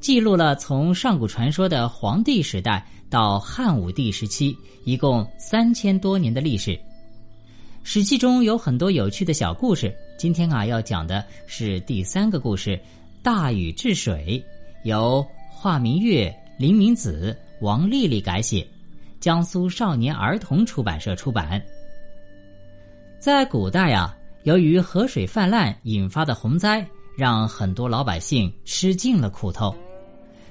记录了从上古传说的黄帝时代到汉武帝时期，一共三千多年的历史。史记中有很多有趣的小故事。今天啊，要讲的是第三个故事——大禹治水，由华明月、林明子、王丽丽改写，江苏少年儿童出版社出版。在古代啊，由于河水泛滥引发的洪灾，让很多老百姓吃尽了苦头。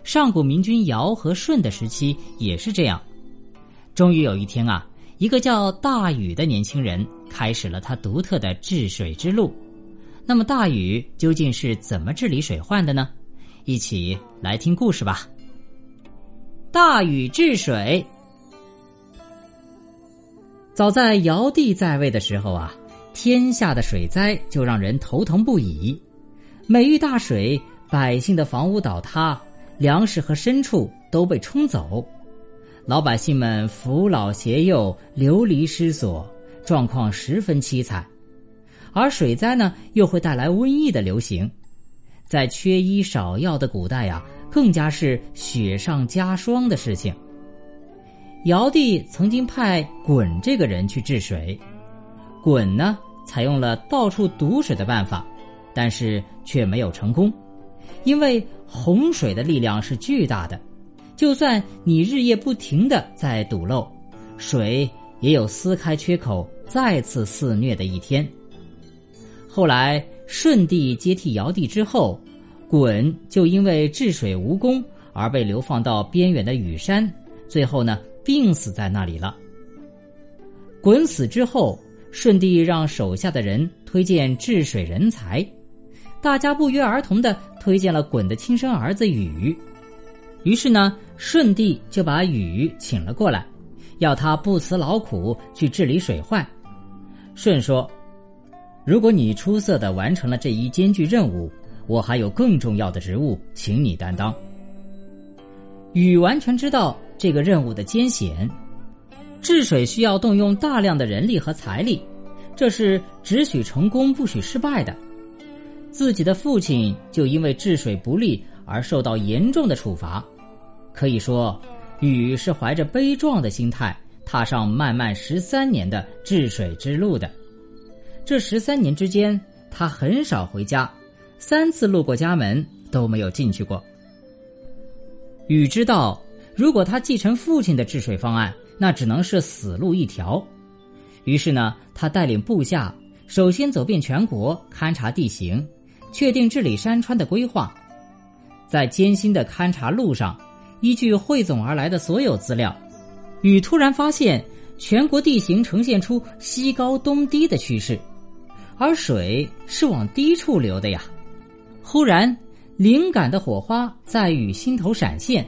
上古明君尧和舜的时期也是这样。终于有一天啊，一个叫大禹的年轻人开始了他独特的治水之路。那么大禹究竟是怎么治理水患的呢？一起来听故事吧。大禹治水。早在尧帝在位的时候啊，天下的水灾就让人头疼不已。每遇大水，百姓的房屋倒塌。粮食和牲畜都被冲走，老百姓们扶老携幼流离失所，状况十分凄惨。而水灾呢，又会带来瘟疫的流行，在缺医少药的古代呀，更加是雪上加霜的事情。尧帝曾经派鲧这个人去治水，鲧呢，采用了到处堵水的办法，但是却没有成功。因为洪水的力量是巨大的，就算你日夜不停的在堵漏，水也有撕开缺口再次肆虐的一天。后来舜帝接替尧帝之后，鲧就因为治水无功而被流放到边远的羽山，最后呢病死在那里了。鲧死之后，舜帝让手下的人推荐治水人才。大家不约而同的推荐了鲧的亲生儿子禹，于是呢，舜帝就把禹请了过来，要他不辞劳苦去治理水患。舜说：“如果你出色的完成了这一艰巨任务，我还有更重要的职务，请你担当。”禹完全知道这个任务的艰险，治水需要动用大量的人力和财力，这是只许成功不许失败的。自己的父亲就因为治水不力而受到严重的处罚，可以说，禹是怀着悲壮的心态踏上漫漫十三年的治水之路的。这十三年之间，他很少回家，三次路过家门都没有进去过。禹知道，如果他继承父亲的治水方案，那只能是死路一条。于是呢，他带领部下首先走遍全国，勘察地形。确定治理山川的规划，在艰辛的勘察路上，依据汇总而来的所有资料，禹突然发现全国地形呈现出西高东低的趋势，而水是往低处流的呀。忽然，灵感的火花在禹心头闪现，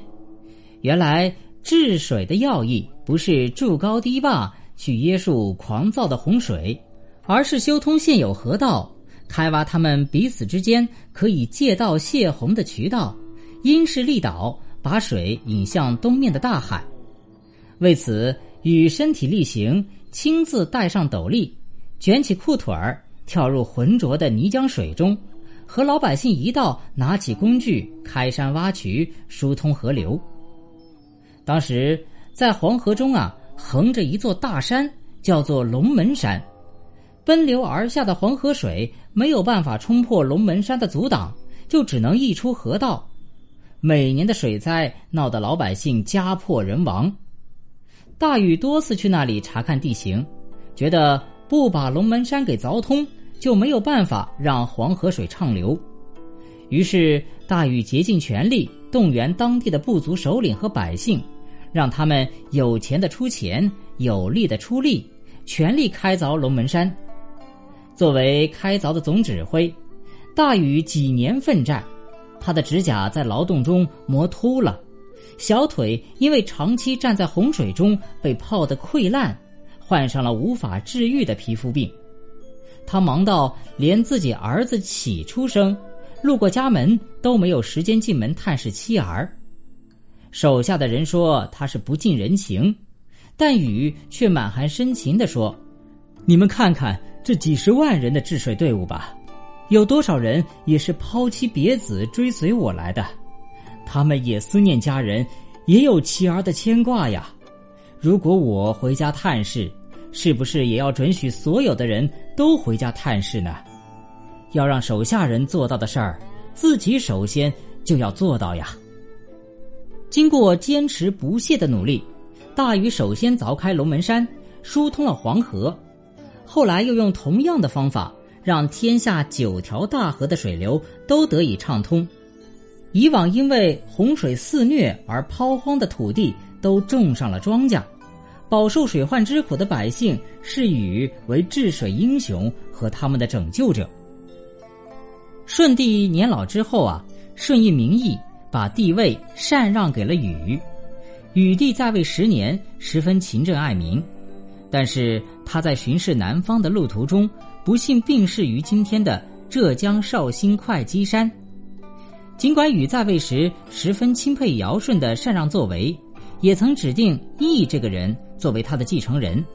原来治水的要义不是筑高堤坝去约束狂躁的洪水，而是修通现有河道。开挖他们彼此之间可以借道泄洪的渠道，因势利导，把水引向东面的大海。为此，禹身体力行，亲自戴上斗笠，卷起裤腿儿，跳入浑浊的泥浆水中，和老百姓一道拿起工具开山挖渠，疏通河流。当时在黄河中啊，横着一座大山，叫做龙门山。奔流而下的黄河水没有办法冲破龙门山的阻挡，就只能溢出河道。每年的水灾闹得老百姓家破人亡。大禹多次去那里查看地形，觉得不把龙门山给凿通，就没有办法让黄河水畅流。于是大禹竭尽全力动员当地的部族首领和百姓，让他们有钱的出钱，有力的出力，全力开凿龙门山。作为开凿的总指挥，大禹几年奋战，他的指甲在劳动中磨秃了，小腿因为长期站在洪水中被泡得溃烂，患上了无法治愈的皮肤病。他忙到连自己儿子启出生，路过家门都没有时间进门探视妻儿。手下的人说他是不近人情，但禹却满含深情地说：“你们看看这几十万人的治水队伍吧。”有多少人也是抛妻别子追随我来的？他们也思念家人，也有妻儿的牵挂呀。如果我回家探视，是不是也要准许所有的人都回家探视呢？要让手下人做到的事儿，自己首先就要做到呀。经过坚持不懈的努力，大禹首先凿开龙门山，疏通了黄河，后来又用同样的方法。让天下九条大河的水流都得以畅通。以往因为洪水肆虐而抛荒的土地都种上了庄稼，饱受水患之苦的百姓视禹为治水英雄和他们的拯救者。舜帝年老之后啊，顺应民意，把帝位禅让给了禹。禹帝在位十年，十分勤政爱民，但是他在巡视南方的路途中。不幸病逝于今天的浙江绍兴会稽山。尽管禹在位时十分钦佩尧舜的禅让作为，也曾指定羿这个人作为他的继承人，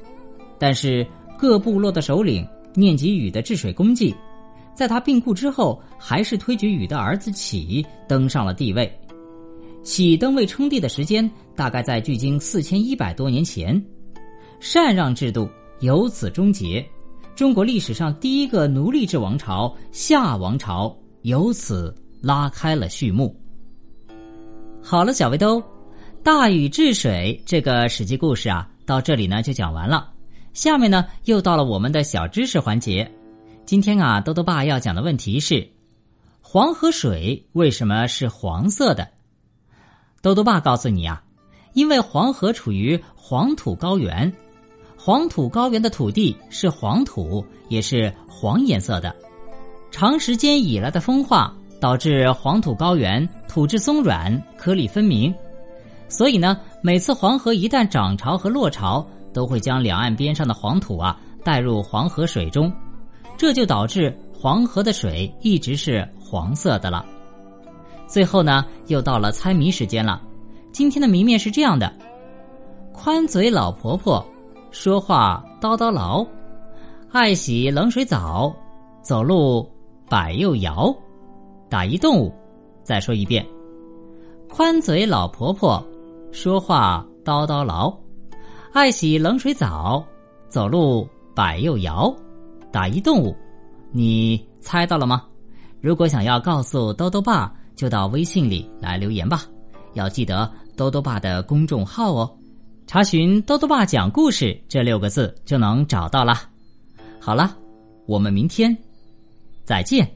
但是各部落的首领念及禹的治水功绩，在他病故之后，还是推举禹的儿子启登上了帝位。启登位称帝的时间大概在距今四千一百多年前，禅让制度由此终结。中国历史上第一个奴隶制王朝夏王朝由此拉开了序幕。好了，小围兜，大禹治水这个史记故事啊，到这里呢就讲完了。下面呢又到了我们的小知识环节。今天啊，豆豆爸要讲的问题是：黄河水为什么是黄色的？豆豆爸告诉你啊，因为黄河处于黄土高原。黄土高原的土地是黄土，也是黄颜色的。长时间以来的风化导致黄土高原土质松软、颗粒分明，所以呢，每次黄河一旦涨潮和落潮，都会将两岸边上的黄土啊带入黄河水中，这就导致黄河的水一直是黄色的了。最后呢，又到了猜谜时间了。今天的谜面是这样的：宽嘴老婆婆。说话叨叨唠，爱洗冷水澡，走路摆又摇，打一动物。再说一遍，宽嘴老婆婆，说话叨叨唠，爱洗冷水澡，走路摆又摇，打一动物。你猜到了吗？如果想要告诉兜兜爸，就到微信里来留言吧。要记得兜兜爸的公众号哦。查询“多多爸讲故事”这六个字就能找到了。好了，我们明天再见。